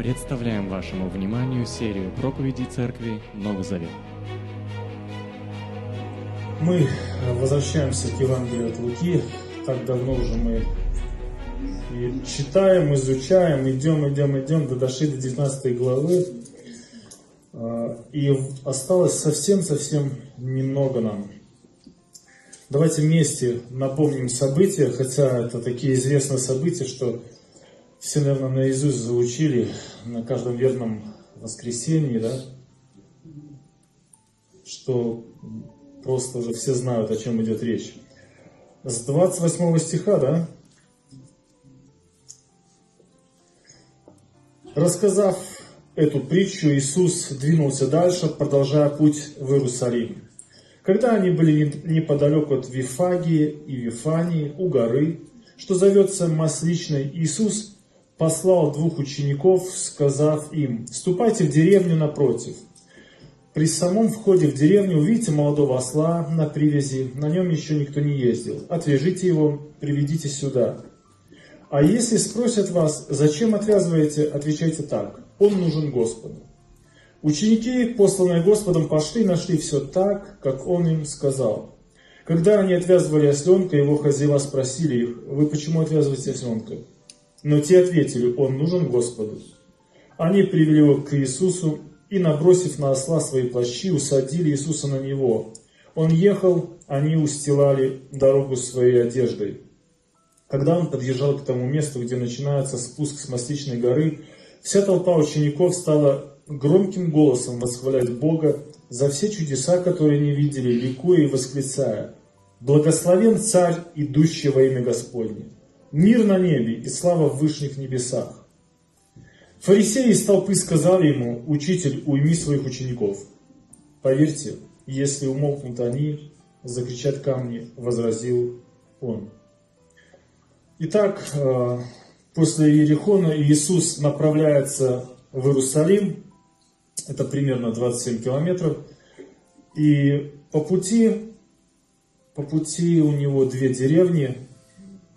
Представляем вашему вниманию серию проповедей Церкви Новый Завет. Мы возвращаемся к Евангелию от Луки. Так давно уже мы и читаем, изучаем, идем, идем, идем, до дошли до 19 главы. А, и осталось совсем-совсем немного нам. Давайте вместе напомним события, хотя это такие известные события, что все, наверное, наизусть заучили на каждом верном воскресенье, да, что просто уже все знают, о чем идет речь. С 28 стиха, да, Рассказав эту притчу, Иисус двинулся дальше, продолжая путь в Иерусалим. Когда они были неподалеку от Вифагии и Вифании, у горы, что зовется Масличной, Иисус послал двух учеников, сказав им, «Ступайте в деревню напротив. При самом входе в деревню увидите молодого осла на привязи, на нем еще никто не ездил. Отвяжите его, приведите сюда. А если спросят вас, зачем отвязываете, отвечайте так, он нужен Господу. Ученики, посланные Господом, пошли и нашли все так, как он им сказал. Когда они отвязывали осленка, его хозяева спросили их, вы почему отвязываете осленка? Но те ответили, он нужен Господу. Они привели его к Иисусу и, набросив на осла свои плащи, усадили Иисуса на него. Он ехал, они устилали дорогу своей одеждой. Когда он подъезжал к тому месту, где начинается спуск с Масличной горы, вся толпа учеников стала громким голосом восхвалять Бога за все чудеса, которые они видели, ликуя и восклицая «Благословен Царь, идущий во имя Господне!» Мир на небе и слава в вышних небесах. Фарисеи из толпы сказали ему, «Учитель, уйми своих учеников». Поверьте, если умолкнут они, закричат камни, возразил он. Итак, э, после Иерихона Иисус направляется в Иерусалим, это примерно 27 километров, и по пути, по пути у него две деревни,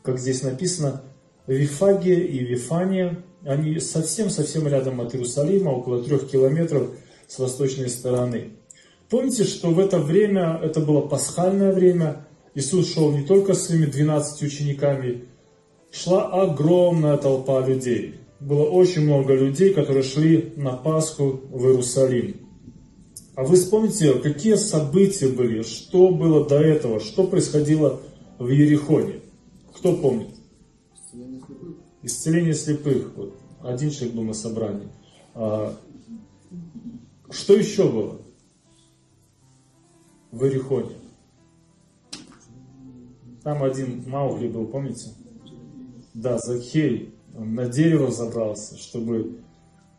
как здесь написано, Вифагия и Вифания, они совсем-совсем рядом от Иерусалима, около трех километров с восточной стороны. Помните, что в это время, это было пасхальное время, Иисус шел не только с своими 12 учениками, шла огромная толпа людей. Было очень много людей, которые шли на Пасху в Иерусалим. А вы вспомните, какие события были, что было до этого, что происходило в Ерехоне? Кто помнит? Исцеление слепых. Исцеление слепых. Вот, один человек был на собрании. А, что еще было в Ирихоне? Там один Маугли был, помните? Да, Захей. Он на дерево забрался, чтобы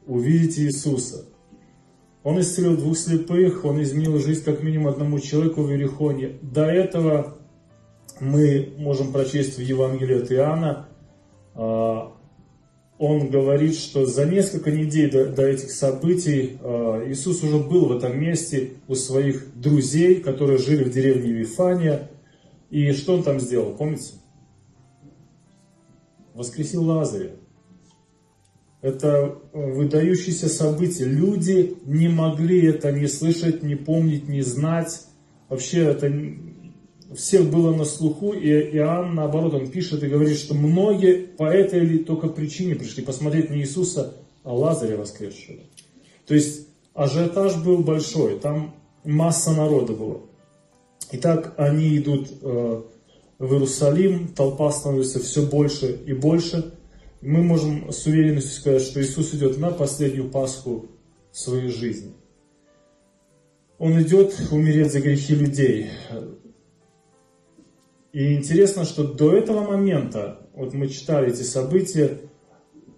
увидеть Иисуса. Он исцелил двух слепых, он изменил жизнь как минимум одному человеку в Иерихоне. До этого мы можем прочесть в Евангелии от Иоанна, а, он говорит, что за несколько недель до, до этих событий а, Иисус уже был в этом месте у своих друзей, которые жили в деревне Вифания. И что он там сделал, помните? Воскресил Лазаря. Это выдающееся событие. Люди не могли это не слышать, не помнить, не знать. Вообще это всех было на слуху, и Иоанн, наоборот, он пишет и говорит, что многие по этой или только причине пришли посмотреть не Иисуса, а Лазаря воскресшего. То есть ажиотаж был большой, там масса народа было. Итак, они идут э, в Иерусалим, толпа становится все больше и больше. Мы можем с уверенностью сказать, что Иисус идет на последнюю Пасху своей жизни. Он идет умереть за грехи людей. И интересно, что до этого момента, вот мы читали эти события,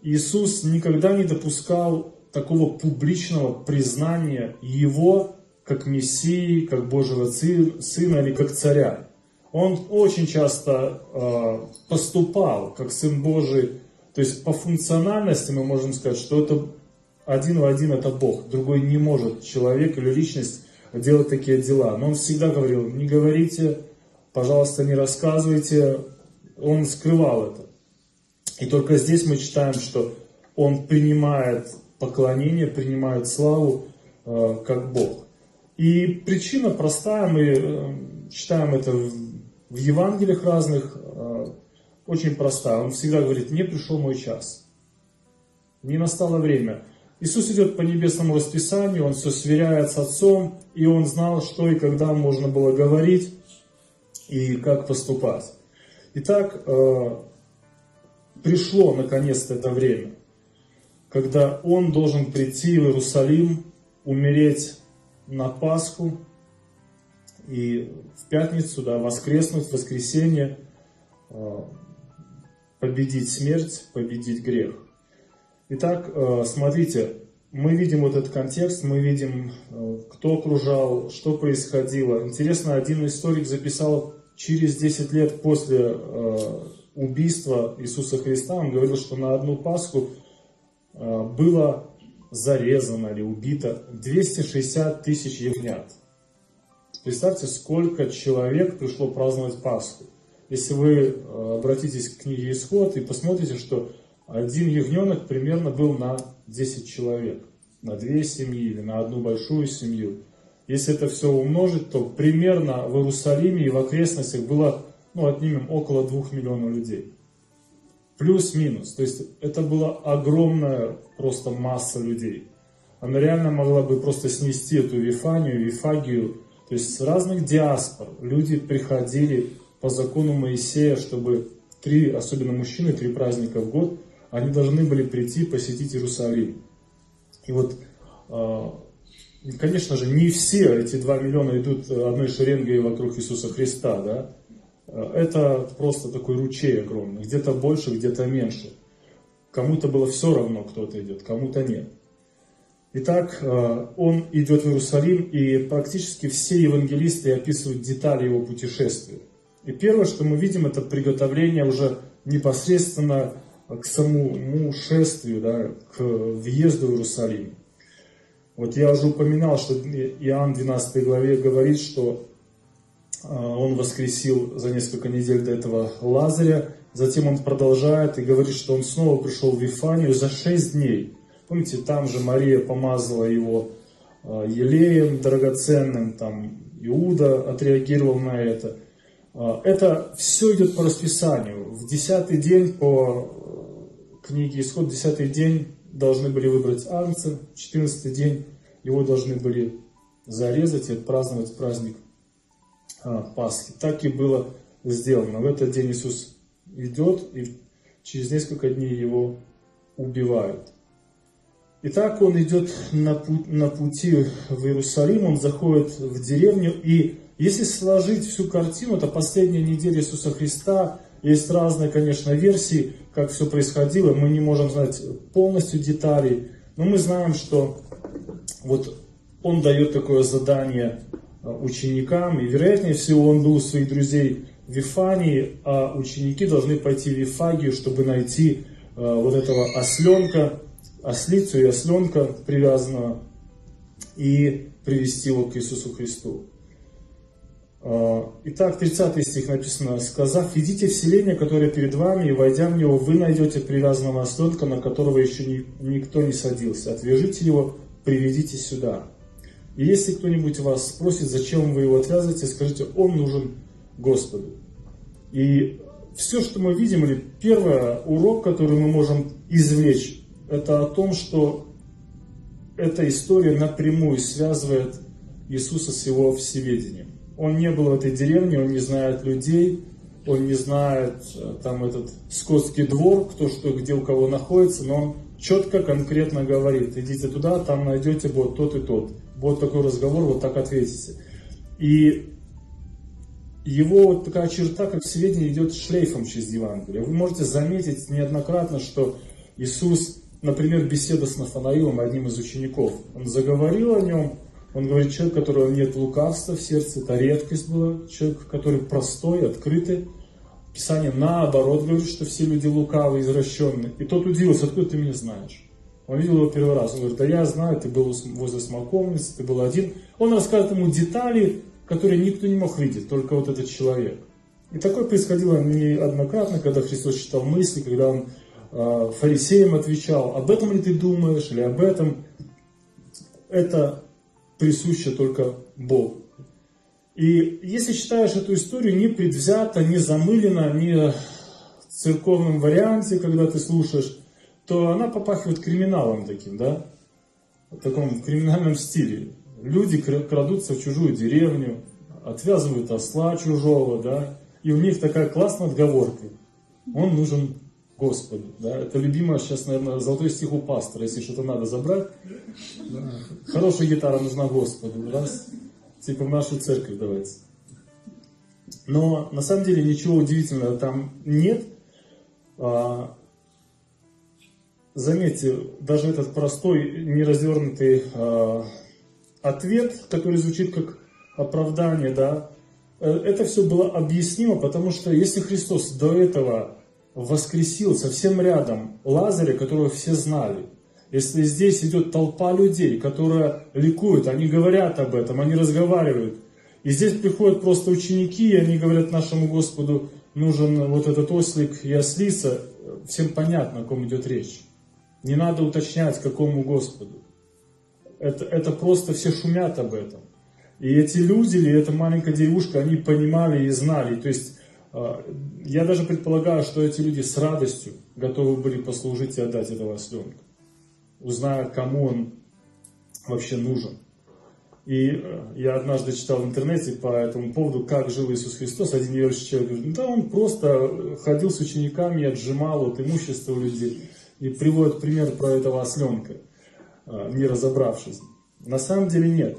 Иисус никогда не допускал такого публичного признания Его как Мессии, как Божьего Сына или как Царя. Он очень часто э, поступал как Сын Божий, то есть по функциональности мы можем сказать, что это один в один это Бог, другой не может человек или личность делать такие дела. Но он всегда говорил, не говорите пожалуйста, не рассказывайте. Он скрывал это. И только здесь мы читаем, что он принимает поклонение, принимает славу э, как Бог. И причина простая, мы э, читаем это в, в Евангелиях разных, э, очень простая. Он всегда говорит, не пришел мой час, не настало время. Иисус идет по небесному расписанию, он все сверяет с Отцом, и он знал, что и когда можно было говорить, и как поступать. Итак, э, пришло наконец-то это время, когда он должен прийти в Иерусалим, умереть на Пасху и в пятницу, да, воскреснуть, в воскресенье, э, победить смерть, победить грех. Итак, э, смотрите, мы видим вот этот контекст, мы видим, кто окружал, что происходило. Интересно, один историк записал через 10 лет после э, убийства Иисуса Христа, он говорил, что на одну Пасху э, было зарезано или убито 260 тысяч ягнят. Представьте, сколько человек пришло праздновать Пасху. Если вы э, обратитесь к книге Исход и посмотрите, что один ягненок примерно был на 10 человек, на две семьи или на одну большую семью. Если это все умножить, то примерно в Иерусалиме и в окрестностях было, ну, отнимем, около двух миллионов людей. Плюс-минус. То есть это была огромная просто масса людей. Она реально могла бы просто снести эту Вифанию, Вифагию. То есть с разных диаспор люди приходили по закону Моисея, чтобы три, особенно мужчины, три праздника в год, они должны были прийти посетить Иерусалим. И вот а, конечно же, не все эти 2 миллиона идут одной шеренгой вокруг Иисуса Христа, да? Это просто такой ручей огромный, где-то больше, где-то меньше. Кому-то было все равно, кто-то идет, кому-то нет. Итак, э, он идет в Иерусалим, и практически все евангелисты описывают детали его путешествия. И первое, что мы видим, это приготовление уже непосредственно к самому шествию, да, к въезду в Иерусалим. Вот я уже упоминал, что Иоанн в 12 главе говорит, что а, он воскресил за несколько недель до этого Лазаря, затем он продолжает и говорит, что он снова пришел в Вифанию за 6 дней. Помните, там же Мария помазала его а, елеем драгоценным, там Иуда отреагировал на это. А, это все идет по расписанию. В десятый день по книге Исход, десятый день должны были выбрать Агнца, 14 день его должны были зарезать и отпраздновать праздник а, Пасхи. Так и было сделано. В этот день Иисус идет, и через несколько дней его убивают. Итак, он идет на, путь, на пути в Иерусалим, он заходит в деревню, и если сложить всю картину, это последняя неделя Иисуса Христа, есть разные, конечно, версии, как все происходило. Мы не можем знать полностью деталей, но мы знаем, что вот он дает такое задание а, ученикам, и вероятнее всего он был у своих друзей в Вифании, а ученики должны пойти в Вифагию, чтобы найти а, вот этого осленка, ослицу и осленка привязанного, и привести его к Иисусу Христу. А, итак, 30 стих написано, «Сказав, идите в селение, которое перед вами, и войдя в него, вы найдете привязанного осленка, на которого еще ни, никто не садился. Отвяжите его, приведите сюда». И если кто-нибудь вас спросит, зачем вы его отвязываете, скажите, он нужен Господу. И все, что мы видим, или первый урок, который мы можем извлечь, это о том, что эта история напрямую связывает Иисуса с его всеведением. Он не был в этой деревне, он не знает людей, он не знает э, там этот скотский двор, кто что, где у кого находится, но он четко, конкретно говорит, идите туда, там найдете вот тот и тот. Вот такой разговор, вот так ответите. И его вот такая черта, как сведение, идет шлейфом через Евангелие. Вы можете заметить неоднократно, что Иисус, например, беседа с Нафанаилом, одним из учеников, он заговорил о нем, он говорит, человек, у которого нет лукавства в сердце, это редкость была, человек, который простой, открытый. Писание наоборот говорит, что все люди лукавые, извращенные. И тот удивился, откуда ты меня знаешь? Он видел его первый раз. Он говорит, да я знаю, ты был возле смоковницы, ты был один. Он рассказывает ему детали, которые никто не мог видеть, только вот этот человек. И такое происходило неоднократно, когда Христос читал мысли, когда он э, фарисеям отвечал, об этом ли ты думаешь, или об этом. Это присуще только Богу. И если читаешь эту историю не предвзято, не замыленно, не в церковном варианте, когда ты слушаешь, то она попахивает криминалом таким, да? В таком криминальном стиле. Люди крадутся в чужую деревню, отвязывают осла чужого, да, и у них такая классная отговорка. Он нужен Господу. Да? Это любимое сейчас, наверное, золотой стих у пастора, если что-то надо забрать. Да. Хорошая гитара нужна Господу. Раз, типа в нашу церковь давайте. Но на самом деле ничего удивительного там нет. А, заметьте, даже этот простой, неразвернутый а, ответ, который звучит как оправдание, да, э, это все было объяснимо, потому что если Христос до этого воскресил совсем рядом Лазаря, которого все знали, если здесь идет толпа людей, которая ликует, они говорят об этом, они разговаривают, и здесь приходят просто ученики, и они говорят нашему Господу, нужен вот этот ослик и ослица, всем понятно, о ком идет речь. Не надо уточнять, какому Господу. Это, это просто все шумят об этом. И эти люди, или эта маленькая девушка, они понимали и знали. То есть я даже предполагаю, что эти люди с радостью готовы были послужить и отдать этого осленка, узная, кому он вообще нужен. И э, я однажды читал в интернете по этому поводу, как жил Иисус Христос. Один верующий человек говорит, да он просто ходил с учениками отжимал от имущества у людей. И приводит пример про этого осленка, а, не разобравшись. На самом деле нет.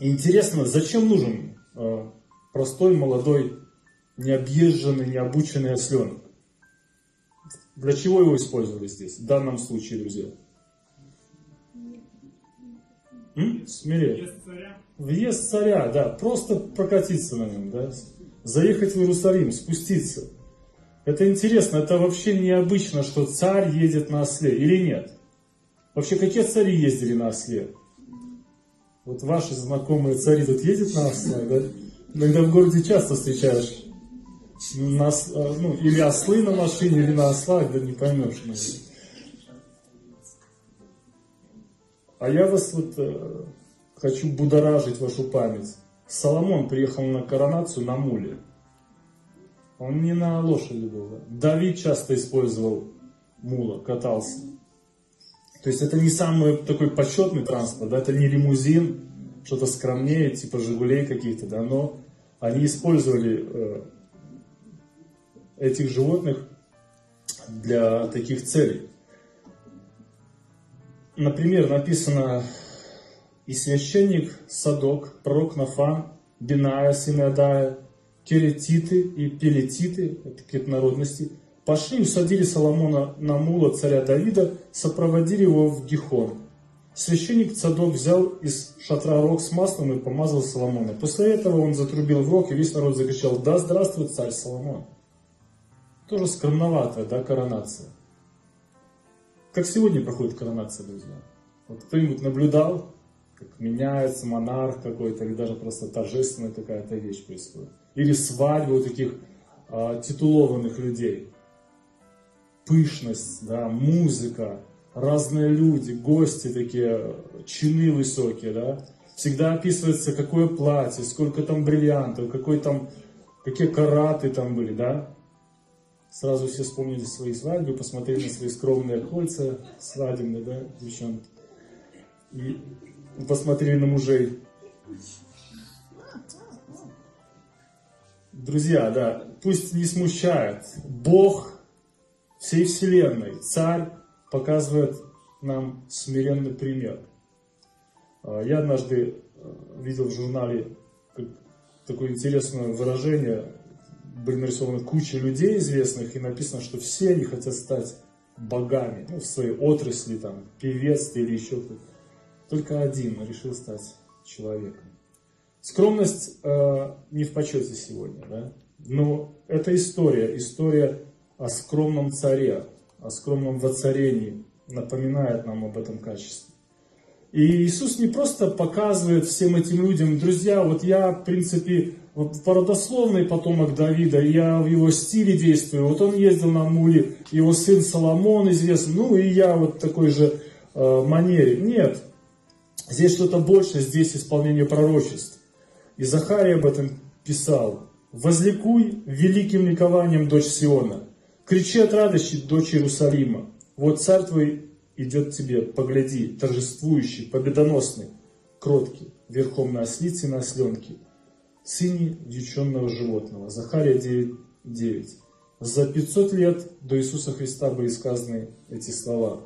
Интересно, зачем нужен а, простой молодой необъезженный, необученный осленок. Для чего его использовали здесь, в данном случае, друзья? М? Смирение. Въезд царя, да, просто прокатиться на нем, да, заехать в Иерусалим, спуститься. Это интересно, это вообще необычно, что царь едет на осле, или нет? Вообще, какие цари ездили на осле? Вот ваши знакомые цари тут ездят на осле, да? Иногда в городе часто встречаешь на, ну, или ослы на машине, или на ослах, да не поймешь. Наверное. А я вас вот э, хочу будоражить вашу память. Соломон приехал на коронацию на муле. Он не на лошади был. Да? Давид часто использовал мула, катался. То есть это не самый такой почетный транспорт, да? это не лимузин, что-то скромнее, типа Жигулей каких-то, да, но они использовали э, этих животных для таких целей. Например, написано «И священник Садок, пророк Нафан, Биная, сын Адая, Керетиты и Пелетиты, это какие-то народности, пошли и усадили Соломона на мула царя Давида, сопроводили его в Гихон. Священник Цадок взял из шатра рог с маслом и помазал Соломона. После этого он затрубил в рог, и весь народ закричал «Да здравствует царь Соломон!» Тоже скромноватая, да, коронация. Как сегодня проходит коронация, друзья? Вот кто-нибудь наблюдал, как меняется монарх какой-то, или даже просто торжественная какая-то вещь происходит? Или свадьба у таких а, титулованных людей? Пышность, да, музыка, разные люди, гости такие, чины высокие, да? Всегда описывается, какое платье, сколько там бриллиантов, какой там, какие караты там были, да? Сразу все вспомнили свои свадьбы, посмотрели на свои скромные кольца свадебные, да, девчонки. И посмотрели на мужей. Друзья, да, пусть не смущает. Бог всей Вселенной, Царь, показывает нам смиренный пример. А, я однажды э, видел в журнале такое интересное выражение были нарисованы куча людей известных, и написано, что все они хотят стать богами, ну, в своей отрасли, там, певец или еще кто-то. Только один решил стать человеком. Скромность э, не в почете сегодня, да? но это история, история о скромном царе, о скромном воцарении, напоминает нам об этом качестве. И Иисус не просто показывает всем этим людям, друзья, вот я, в принципе, породословный потомок Давида, я в его стиле действую. Вот он ездил на муле, его сын Соломон известный, ну и я вот такой же э, манере. Нет, здесь что-то больше, здесь исполнение пророчеств. И Захарий об этом писал. «Возликуй великим ликованием, дочь Сиона, кричи от радости, дочь Иерусалима. Вот царь твой идет тебе, погляди, торжествующий, победоносный, кроткий, верхом на ослице и на осленке, сыне диченного животного. Захария 9.9. За 500 лет до Иисуса Христа были сказаны эти слова.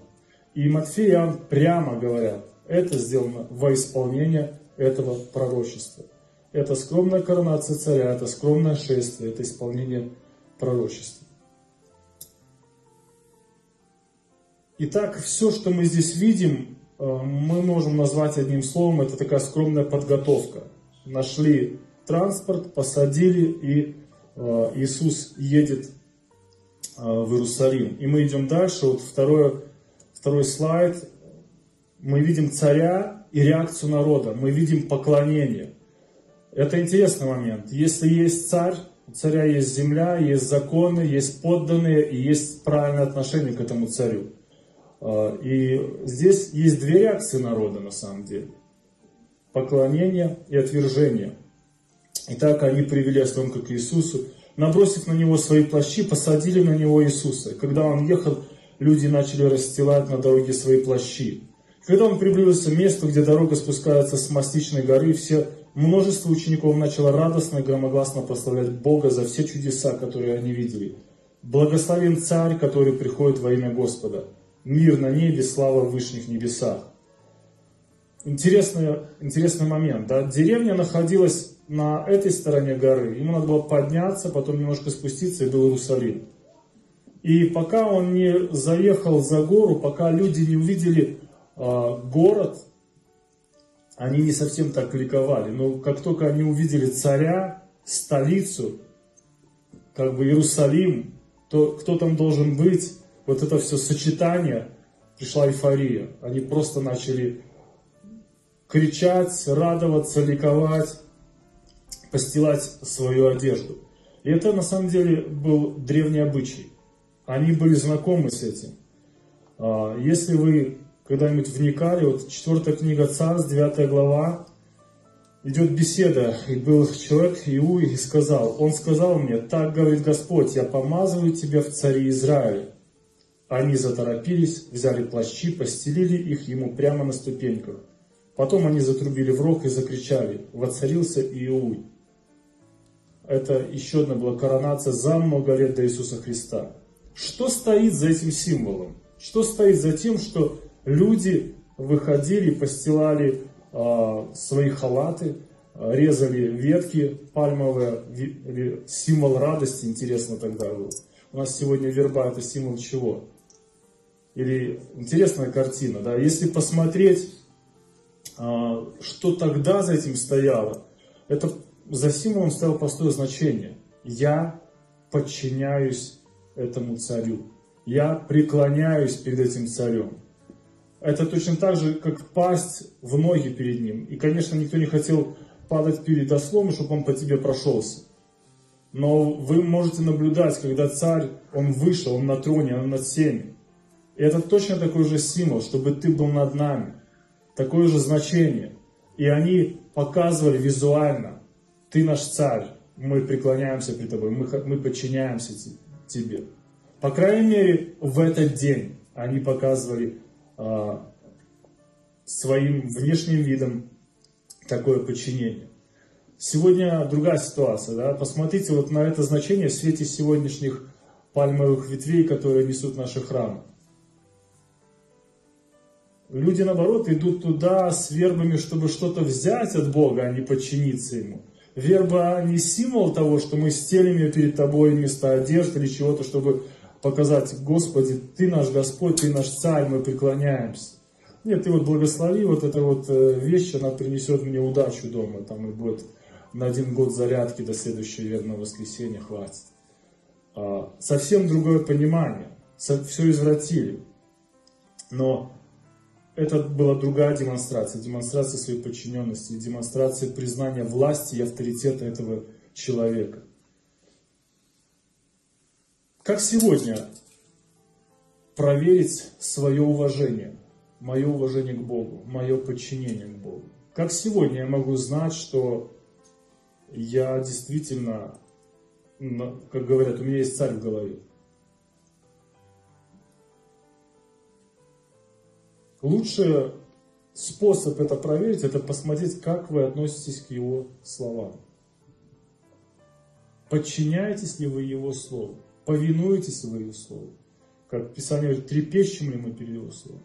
И Матфей и Иоанн прямо говорят, это сделано во исполнение этого пророчества. Это скромная коронация царя, это скромное шествие, это исполнение пророчества. Итак, все, что мы здесь видим, э, мы можем назвать одним словом, это такая скромная подготовка. Нашли транспорт, посадили, и э, Иисус едет э, в Иерусалим. И мы идем дальше. Вот второй, второй слайд. Мы видим царя и реакцию народа. Мы видим поклонение. Это интересный момент. Если есть царь, у царя есть земля, есть законы, есть подданные и есть правильное отношение к этому царю. Э, и здесь есть две реакции народа на самом деле. Поклонение и отвержение. Итак, они привели осленка к Иисусу, набросив на него свои плащи, посадили на него Иисуса. Когда он ехал, люди начали расстилать на дороге свои плащи. Когда он приблизился к месту, где дорога спускается с Мастичной горы, все множество учеников начало радостно и громогласно прославлять Бога за все чудеса, которые они видели. Благословен Царь, который приходит во имя Господа. Мир на небе, слава в вышних небесах. Интересный, интересный момент. Да? Деревня находилась на этой стороне горы. Ему надо было подняться, потом немножко спуститься, и был Иерусалим. И пока он не заехал за гору, пока люди не увидели э, город, они не совсем так ликовали. Но как только они увидели царя, столицу, как бы Иерусалим, то кто там должен быть, вот это все сочетание, пришла эйфория. Они просто начали кричать, радоваться, ликовать постилать свою одежду. И это на самом деле был древний обычай. Они были знакомы с этим. А, если вы когда-нибудь вникали, вот четвертая книга Царств, девятая глава, идет беседа, и был человек Иуи и сказал, он сказал мне, так говорит Господь, я помазываю тебя в цари Израиля. Они заторопились, взяли плащи, постелили их ему прямо на ступеньках. Потом они затрубили в рог и закричали, воцарился Иуй это еще одна была коронация за много лет до Иисуса Христа. Что стоит за этим символом? Что стоит за тем, что люди выходили, постилали э, свои халаты, а, резали ветки пальмовые, символ радости, интересно тогда был. У нас сегодня верба это символ чего? Или интересная картина, да? Если посмотреть, э, что тогда за этим стояло, это за символом стояло простое значение. Я подчиняюсь этому царю. Я преклоняюсь перед этим царем. Это точно так же, как пасть в ноги перед ним. И, конечно, никто не хотел падать перед ослом, чтобы он по тебе прошелся. Но вы можете наблюдать, когда царь, он вышел, он на троне, он над всеми. И это точно такой же символ, чтобы ты был над нами. Такое же значение. И они показывали визуально, ты наш царь, мы преклоняемся перед тобой, мы, мы подчиняемся тебе. По крайней мере, в этот день они показывали э, своим внешним видом такое подчинение. Сегодня другая ситуация. Да? Посмотрите вот на это значение в свете сегодняшних пальмовых ветвей, которые несут наши храмы. Люди, наоборот, идут туда с вербами, чтобы что-то взять от Бога, а не подчиниться Ему. Верба не символ того, что мы стелим перед тобой вместо одежды или чего-то, чтобы показать, Господи, Ты наш Господь, Ты наш Царь, мы преклоняемся. Нет, Ты вот благослови, вот эта вот э, вещь, она принесет мне удачу дома, там и будет на один год зарядки до следующего верного воскресенья хватит. А, совсем другое понимание, все извратили. Но это была другая демонстрация, демонстрация своей подчиненности, демонстрация признания власти и авторитета этого человека. Как сегодня проверить свое уважение, мое уважение к Богу, мое подчинение к Богу? Как сегодня я могу знать, что я действительно, как говорят, у меня есть царь в голове? Лучший способ это проверить, это посмотреть, как вы относитесь к его словам. Подчиняетесь ли вы его слову? Повинуетесь ли вы его слову? Как Писание говорит, трепещем ли мы перед его словом?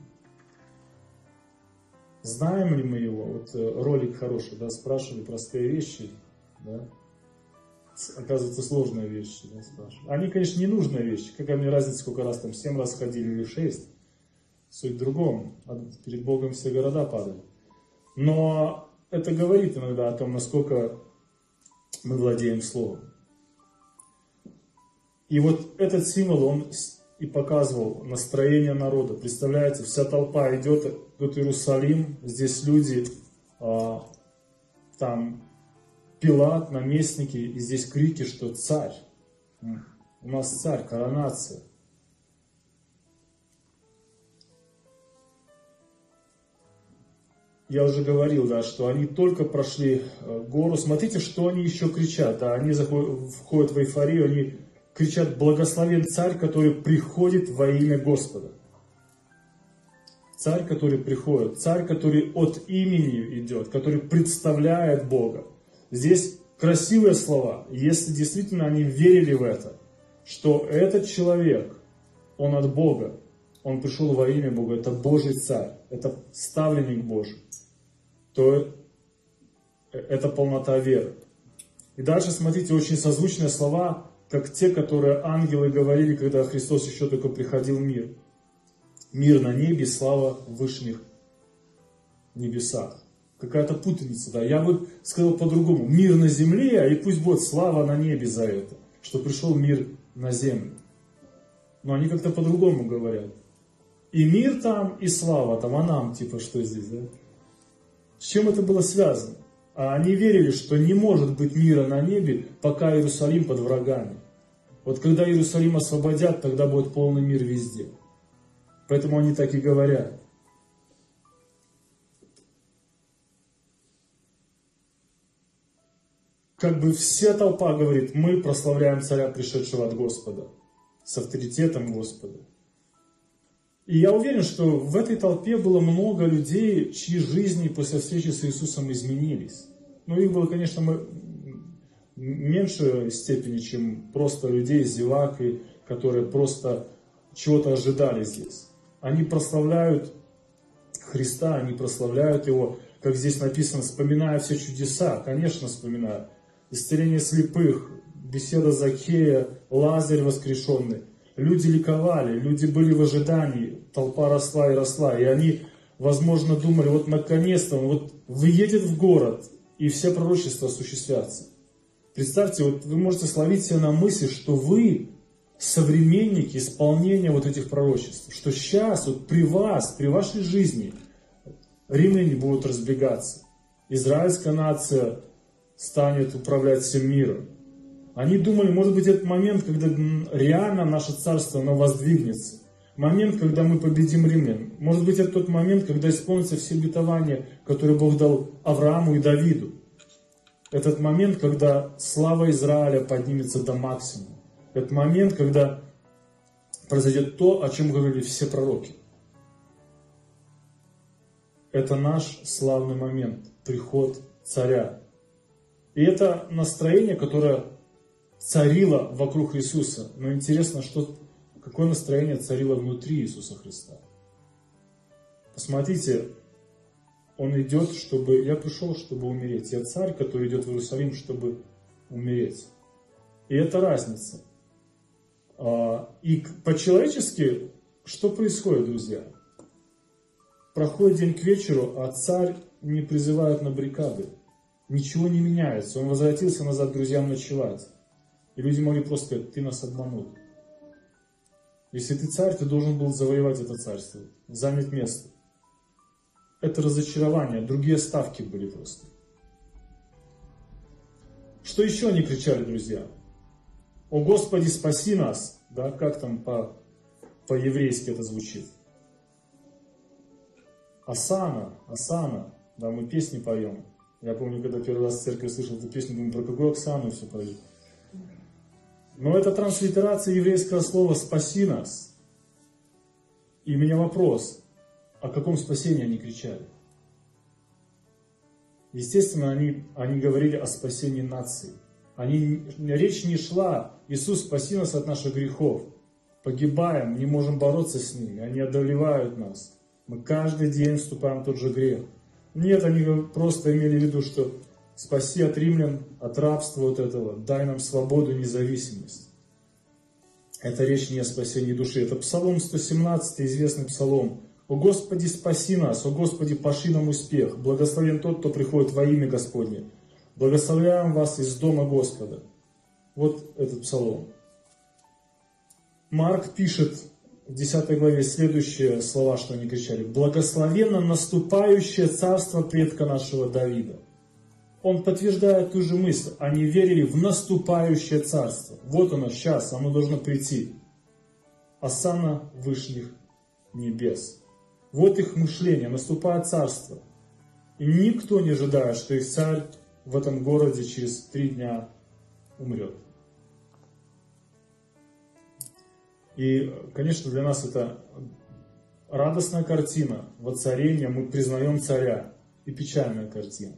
Знаем ли мы его? Вот э, ролик хороший, да, спрашивали простые вещи, да, оказывается, сложные вещи, да, спрашивали. Они, конечно, не нужные вещи. Какая мне разница, сколько раз там, семь раз ходили или шесть. Суть в другом. Перед Богом все города падают. Но это говорит иногда о том, насколько мы владеем Словом. И вот этот символ, он и показывал настроение народа. Представляете, вся толпа идет, идет Иерусалим, здесь люди, а, там Пилат, наместники, и здесь крики, что царь. У нас царь, коронация. Я уже говорил, да, что они только прошли э, гору. Смотрите, что они еще кричат. Да, они заходят, входят в эйфорию, они кричат «Благословен царь, который приходит во имя Господа». Царь, который приходит, царь, который от имени идет, который представляет Бога. Здесь красивые слова, если действительно они верили в это, что этот человек, он от Бога, он пришел во имя Бога, это Божий царь, это ставленник Божий, то это полнота веры. И дальше, смотрите, очень созвучные слова, как те, которые ангелы говорили, когда Христос еще только приходил в мир. Мир на небе, слава в вышних небесах. Какая-то путаница, да. Я бы сказал по-другому. Мир на земле, и пусть будет слава на небе за это, что пришел мир на землю. Но они как-то по-другому говорят. И мир там, и слава там, а нам типа что здесь, да? С чем это было связано? А они верили, что не может быть мира на небе, пока Иерусалим под врагами. Вот когда Иерусалим освободят, тогда будет полный мир везде. Поэтому они так и говорят. Как бы вся толпа говорит, мы прославляем царя, пришедшего от Господа, с авторитетом Господа. И я уверен, что в этой толпе было много людей, чьи жизни после встречи с Иисусом изменились. Но их было, конечно, в меньшей степени, чем просто людей с зевакой, которые просто чего-то ожидали здесь. Они прославляют Христа, они прославляют Его, как здесь написано, вспоминая все чудеса, конечно, вспоминая. Исцеление слепых, беседа Закея, Лазарь воскрешенный – Люди ликовали, люди были в ожидании, толпа росла и росла, и они, возможно, думали, вот наконец-то, вот выедет в город, и все пророчества осуществятся. Представьте, вот вы можете словить себя на мысли, что вы современники исполнения вот этих пророчеств, что сейчас вот при вас, при вашей жизни римляне будут разбегаться, израильская нация станет управлять всем миром, они думали, может быть, этот момент, когда реально наше царство, оно воздвигнется. Момент, когда мы победим римлян. Может быть, это тот момент, когда исполнится все обетования, которые Бог дал Аврааму и Давиду. Этот момент, когда слава Израиля поднимется до максимума. Этот момент, когда произойдет то, о чем говорили все пророки. Это наш славный момент, приход царя. И это настроение, которое царило вокруг Иисуса. Но интересно, что, какое настроение царило внутри Иисуса Христа. Посмотрите, Он идет, чтобы... Я пришел, чтобы умереть. Я царь, который идет в Иерусалим, чтобы умереть. И это разница. А, и по-человечески, что происходит, друзья? Проходит день к вечеру, а царь не призывает на баррикады. Ничего не меняется. Он возвратился назад к друзьям ночевать. И люди могли просто сказать, ты нас обманул. Если ты царь, ты должен был завоевать это царство, занять место. Это разочарование, другие ставки были просто. Что еще они кричали, друзья? «О Господи, спаси нас!» Да, как там по, по-еврейски это звучит? Асана, Асана. Да, мы песни поем. Я помню, когда первый раз в церкви слышал эту песню, думаю, про какую Оксану все поют. Но это транслитерация еврейского слова «спаси нас». И у меня вопрос, о каком спасении они кричали? Естественно, они, они говорили о спасении нации. Они, речь не шла, Иисус, спаси нас от наших грехов. Погибаем, не можем бороться с ними, они одолевают нас. Мы каждый день вступаем в тот же грех. Нет, они просто имели в виду, что спаси от римлян, от рабства вот этого, дай нам свободу независимость. Это речь не о спасении души. Это Псалом 117, известный псалом. «О Господи, спаси нас! О Господи, пошли нам успех! Благословен тот, кто приходит во имя Господне! Благословляем вас из дома Господа!» Вот этот псалом. Марк пишет в 10 главе следующие слова, что они кричали. «Благословенно наступающее царство предка нашего Давида». Он подтверждает ту же мысль. Они верили в наступающее царство. Вот оно сейчас, оно должно прийти. Асана вышних небес. Вот их мышление, наступает царство. И никто не ожидает, что их царь в этом городе через три дня умрет. И, конечно, для нас это радостная картина, воцарение, мы признаем царя, и печальная картина.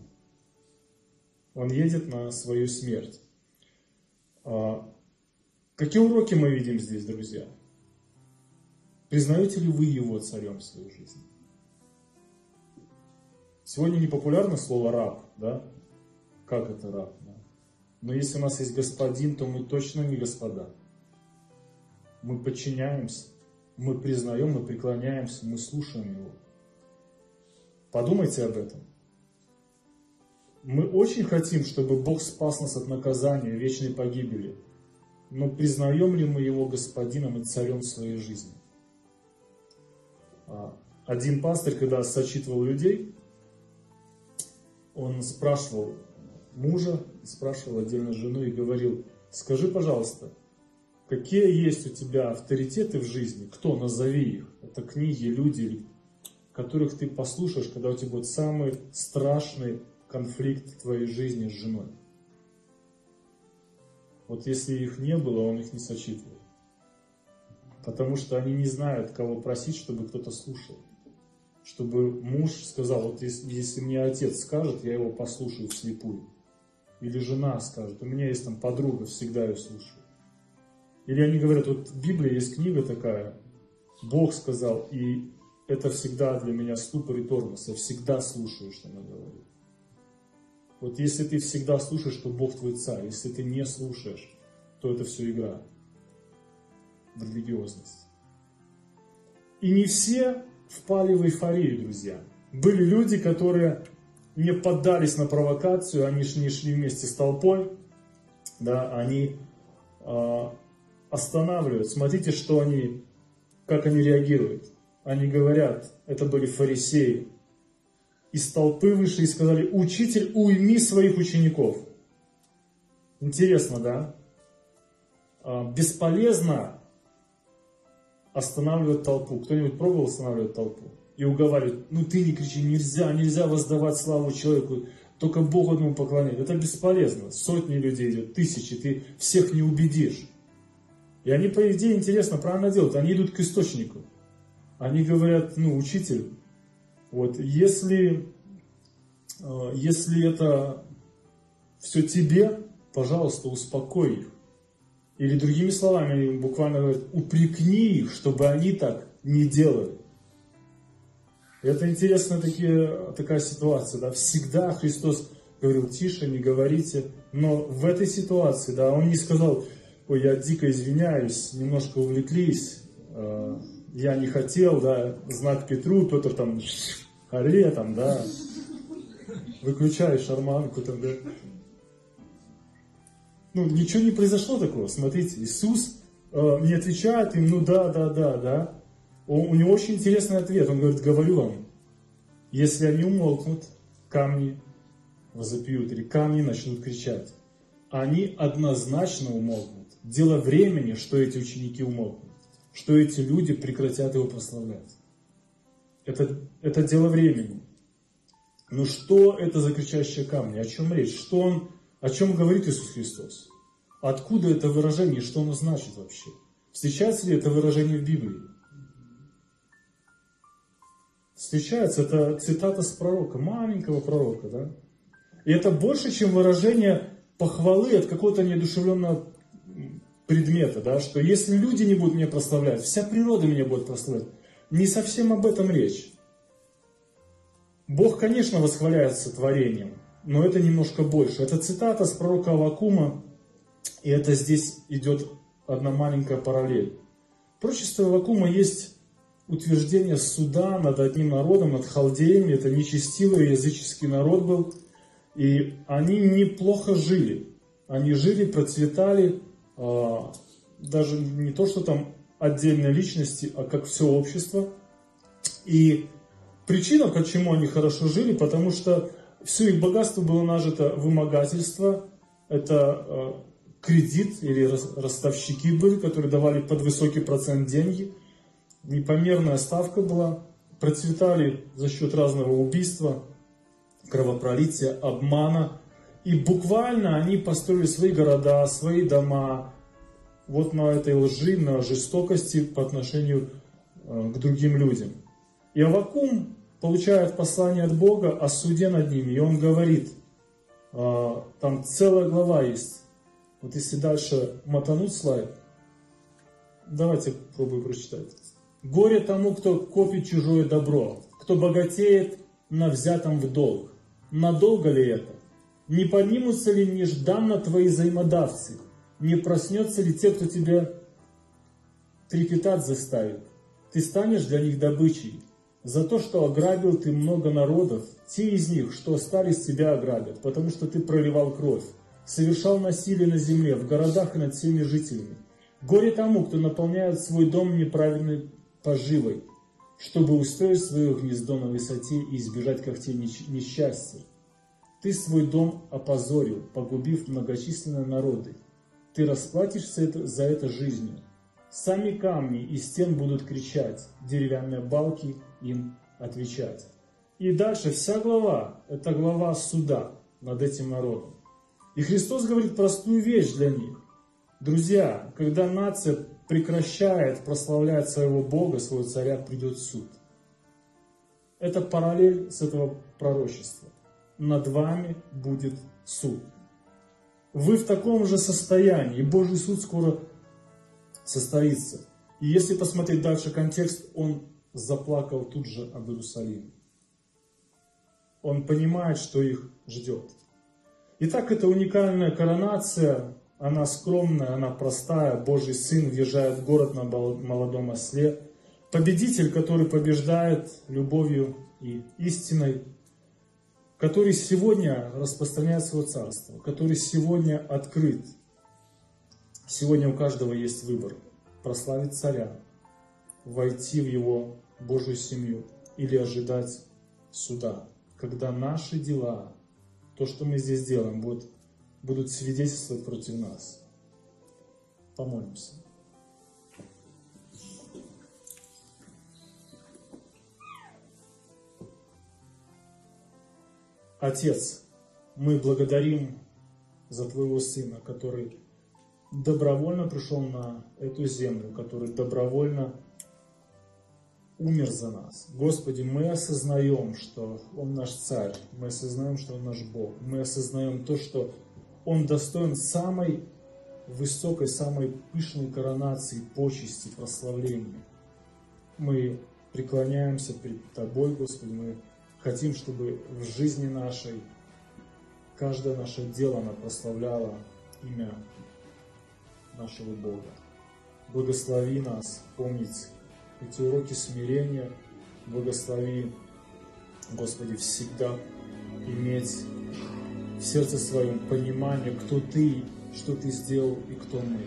Он едет на свою смерть. А, какие уроки мы видим здесь, друзья? Признаете ли вы его царем в своей жизни? Сегодня не популярно слово раб, да? Как это раб? Да? Но если у нас есть господин, то мы точно не господа. Мы подчиняемся, мы признаем, мы преклоняемся, мы слушаем его. Подумайте об этом. Мы очень хотим, чтобы Бог спас нас от наказания, вечной погибели. Но признаем ли мы Его Господином и Царем своей жизни? А, один пастырь, когда сочитывал людей, он спрашивал мужа, спрашивал отдельно жену и говорил, скажи, пожалуйста, какие есть у тебя авторитеты в жизни, кто, назови их, это книги, люди, которых ты послушаешь, когда у тебя будет самый страшный конфликт в твоей жизни с женой. Вот если их не было, он их не сочитывал. Потому что они не знают, кого просить, чтобы кто-то слушал. Чтобы муж сказал, вот если, если мне отец скажет, я его послушаю вслепую. Или жена скажет, у меня есть там подруга, всегда ее слушаю. Или они говорят, вот в Библии есть книга такая, Бог сказал, и это всегда для меня ступор и тормоз, я всегда слушаю, что она говорит. Вот если ты всегда слушаешь, что Бог твой царь, если ты не слушаешь, то это все игра в религиозность. И не все впали в эйфорию, друзья. Были люди, которые не поддались на провокацию, они не шли вместе с толпой, да, они э, останавливают. Смотрите, что они, как они реагируют. Они говорят, это были фарисеи, из толпы вышли и сказали, учитель, уйми своих учеников. Интересно, да? А, бесполезно останавливать толпу. Кто-нибудь пробовал останавливать толпу? И уговаривать, ну ты не кричи, нельзя, нельзя воздавать славу человеку, только Богу одному поклонять. Это бесполезно. Сотни людей идет, тысячи, ты всех не убедишь. И они, по идее, интересно, правильно делают. Они идут к источнику. Они говорят, ну, учитель, вот, если, э, если это все тебе, пожалуйста, успокой их. Или другими словами, буквально говорят, упрекни их, чтобы они так не делали. Это интересная такие, такая ситуация, да, всегда Христос говорил, тише, не говорите, но в этой ситуации, да, Он не сказал, ой, я дико извиняюсь, немножко увлеклись, э, я не хотел, да, знак Петру, Петр там, харе там, да, выключаешь шарманку там, да. Ну, ничего не произошло такого, смотрите, Иисус э, не отвечает им, ну да, да, да, да. Он, у него очень интересный ответ, он говорит, говорю вам, если они умолкнут, камни возопьют, или камни начнут кричать. они однозначно умолкнут. Дело времени, что эти ученики умолкнут, что эти люди прекратят его прославлять. Это, это дело времени. Но что это за кричащие камни? О чем речь? Что он, о чем говорит Иисус Христос? Откуда это выражение? Что оно значит вообще? Встречается ли это выражение в Библии? Встречается, это цитата с пророка, маленького пророка, да? И это больше, чем выражение похвалы от какого-то неодушевленного предмета, да, что если люди не будут меня прославлять, вся природа меня будет прославлять. Не совсем об этом речь. Бог, конечно, восхваляется творением, но это немножко больше. Это цитата с пророка Авакума, и это здесь идет одна маленькая параллель. В пророчестве Авакума есть утверждение суда над одним народом, над халдеями. Это нечестивый языческий народ был. И они неплохо жили. Они жили, процветали, даже не то, что там отдельные личности, а как все общество. И причина, почему они хорошо жили, потому что все их богатство было нажито вымогательство, это э, кредит или ростовщики были, которые давали под высокий процент деньги, непомерная ставка была, процветали за счет разного убийства, кровопролития, обмана. И буквально они построили свои города, свои дома, вот на этой лжи, на жестокости по отношению э, к другим людям. И Авакум получает послание от Бога о суде над ними, и он говорит, э, там целая глава есть, вот если дальше мотануть слайд, давайте попробую прочитать. Горе тому, кто копит чужое добро, кто богатеет на взятом в долг. Надолго ли это? Не поднимутся ли нежданно твои взаимодавцы? Не проснется ли те, кто тебя трепетать заставит? Ты станешь для них добычей. За то, что ограбил ты много народов, те из них, что остались, тебя ограбят, потому что ты проливал кровь, совершал насилие на земле, в городах и над всеми жителями. Горе тому, кто наполняет свой дом неправильной поживой, чтобы устроить свое гнездо на высоте и избежать когтей несчастья. Ты свой дом опозорил, погубив многочисленные народы. Ты расплатишься за это жизнью. Сами камни и стен будут кричать, деревянные балки им отвечать. И дальше вся глава, это глава суда над этим народом. И Христос говорит простую вещь для них. Друзья, когда нация прекращает прославлять своего Бога, своего царя, придет суд. Это параллель с этого пророчества. Над вами будет суд вы в таком же состоянии, и Божий суд скоро состоится. И если посмотреть дальше контекст, он заплакал тут же об Иерусалиме. Он понимает, что их ждет. Итак, это уникальная коронация, она скромная, она простая. Божий Сын въезжает в город на молодом осле. Победитель, который побеждает любовью и истиной который сегодня распространяет свое царство, который сегодня открыт. Сегодня у каждого есть выбор – прославить царя, войти в его Божью семью или ожидать суда, когда наши дела, то, что мы здесь делаем, будут, будут свидетельствовать против нас. Помолимся. Отец, мы благодарим за Твоего Сына, который добровольно пришел на эту землю, который добровольно умер за нас. Господи, мы осознаем, что Он наш Царь, мы осознаем, что Он наш Бог, мы осознаем то, что Он достоин самой высокой, самой пышной коронации, почести, прославления. Мы преклоняемся перед Тобой, Господи, мы Хотим, чтобы в жизни нашей каждое наше дело прославляло имя нашего Бога. Благослови нас помнить эти уроки смирения. Благослови, Господи, всегда иметь в сердце своем понимание, кто Ты, что Ты сделал и кто мы.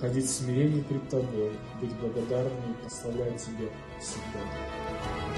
Ходить в смирении пред Тобой, быть благодарными и прославлять Тебя всегда.